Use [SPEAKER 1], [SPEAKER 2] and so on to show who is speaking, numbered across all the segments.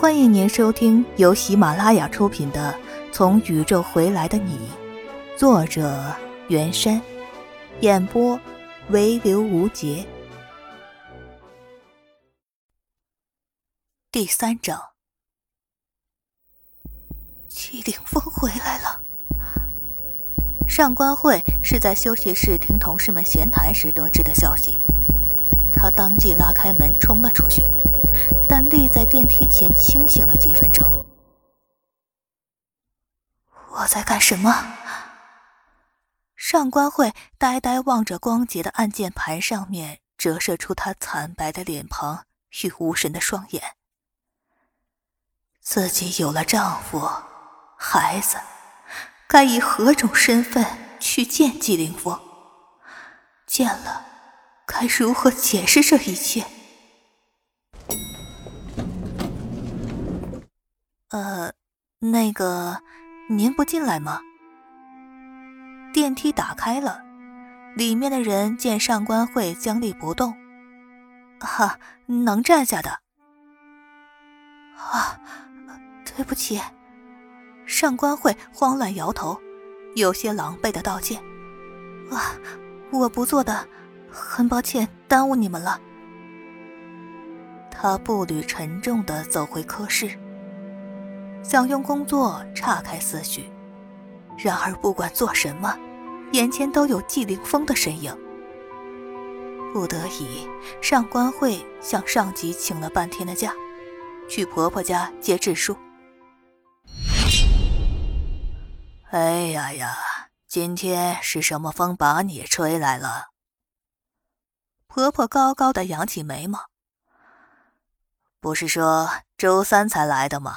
[SPEAKER 1] 欢迎您收听由喜马拉雅出品的《从宇宙回来的你》，作者袁山，演播唯留无节。第三章，季凌风回来了。上官慧是在休息室听同事们闲谈时得知的消息，他当即拉开门冲了出去。但立在电梯前清醒了几分钟。我在干什么？上官慧呆呆望着光洁的按键盘上面折射出她惨白的脸庞与无神的双眼。自己有了丈夫、孩子，该以何种身份去见纪凌风？见了，该如何解释这一切？呃，那个，您不进来吗？电梯打开了，里面的人见上官慧僵立不动，哈，能站下的。啊，对不起，上官慧慌乱摇头，有些狼狈的道歉。啊，我不做的，很抱歉耽误你们了。他步履沉重的走回科室。想用工作岔开思绪，然而不管做什么，眼前都有季凌风的身影。不得已，上官慧向上级请了半天的假，去婆婆家接智树。哎呀呀，今天是什么风把你吹来了？婆婆高高的扬起眉毛。不是说周三才来的吗？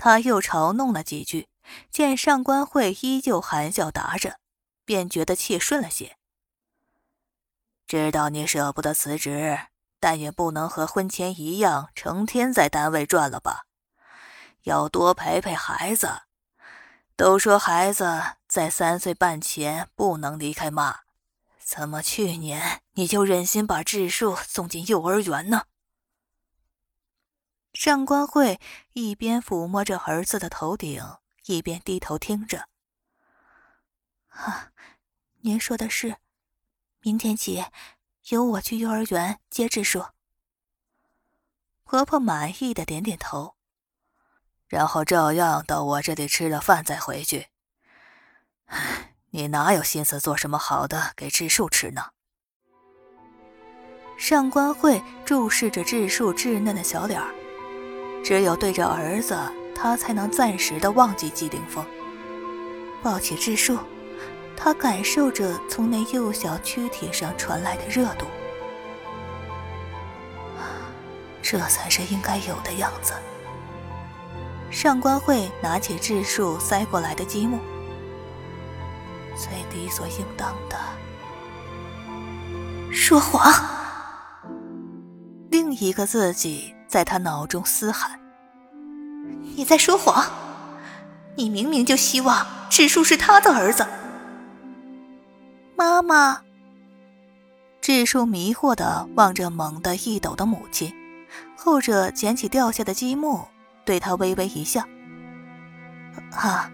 [SPEAKER 1] 他又嘲弄了几句，见上官慧依旧含笑答着，便觉得气顺了些。知道你舍不得辞职，但也不能和婚前一样成天在单位转了吧？要多陪陪孩子。都说孩子在三岁半前不能离开妈，怎么去年你就忍心把智树送进幼儿园呢？上官慧一边抚摸着儿子的头顶，一边低头听着。啊，您说的是，明天起由我去幼儿园接智树。婆婆满意的点点头，然后照样到我这里吃了饭再回去。你哪有心思做什么好的给智树吃呢？上官慧注视着智树稚嫩的小脸儿。只有对着儿子，他才能暂时的忘记季凌风。抱起智树，他感受着从那幼小躯体上传来的热度，这才是应该有的样子。上官慧拿起智树塞过来的积木，最理所应当的说谎，另一个自己。在他脑中嘶喊：“你在说谎！你明明就希望智树是他的儿子。”妈妈。智树迷惑的望着猛地一抖的母亲，后者捡起掉下的积木，对他微微一笑：“啊，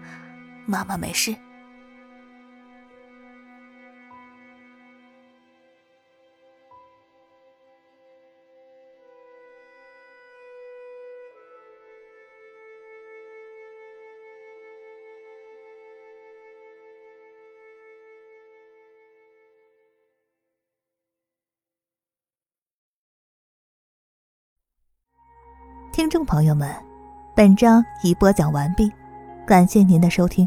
[SPEAKER 1] 妈妈没事。”听众朋友们，本章已播讲完毕，感谢您的收听。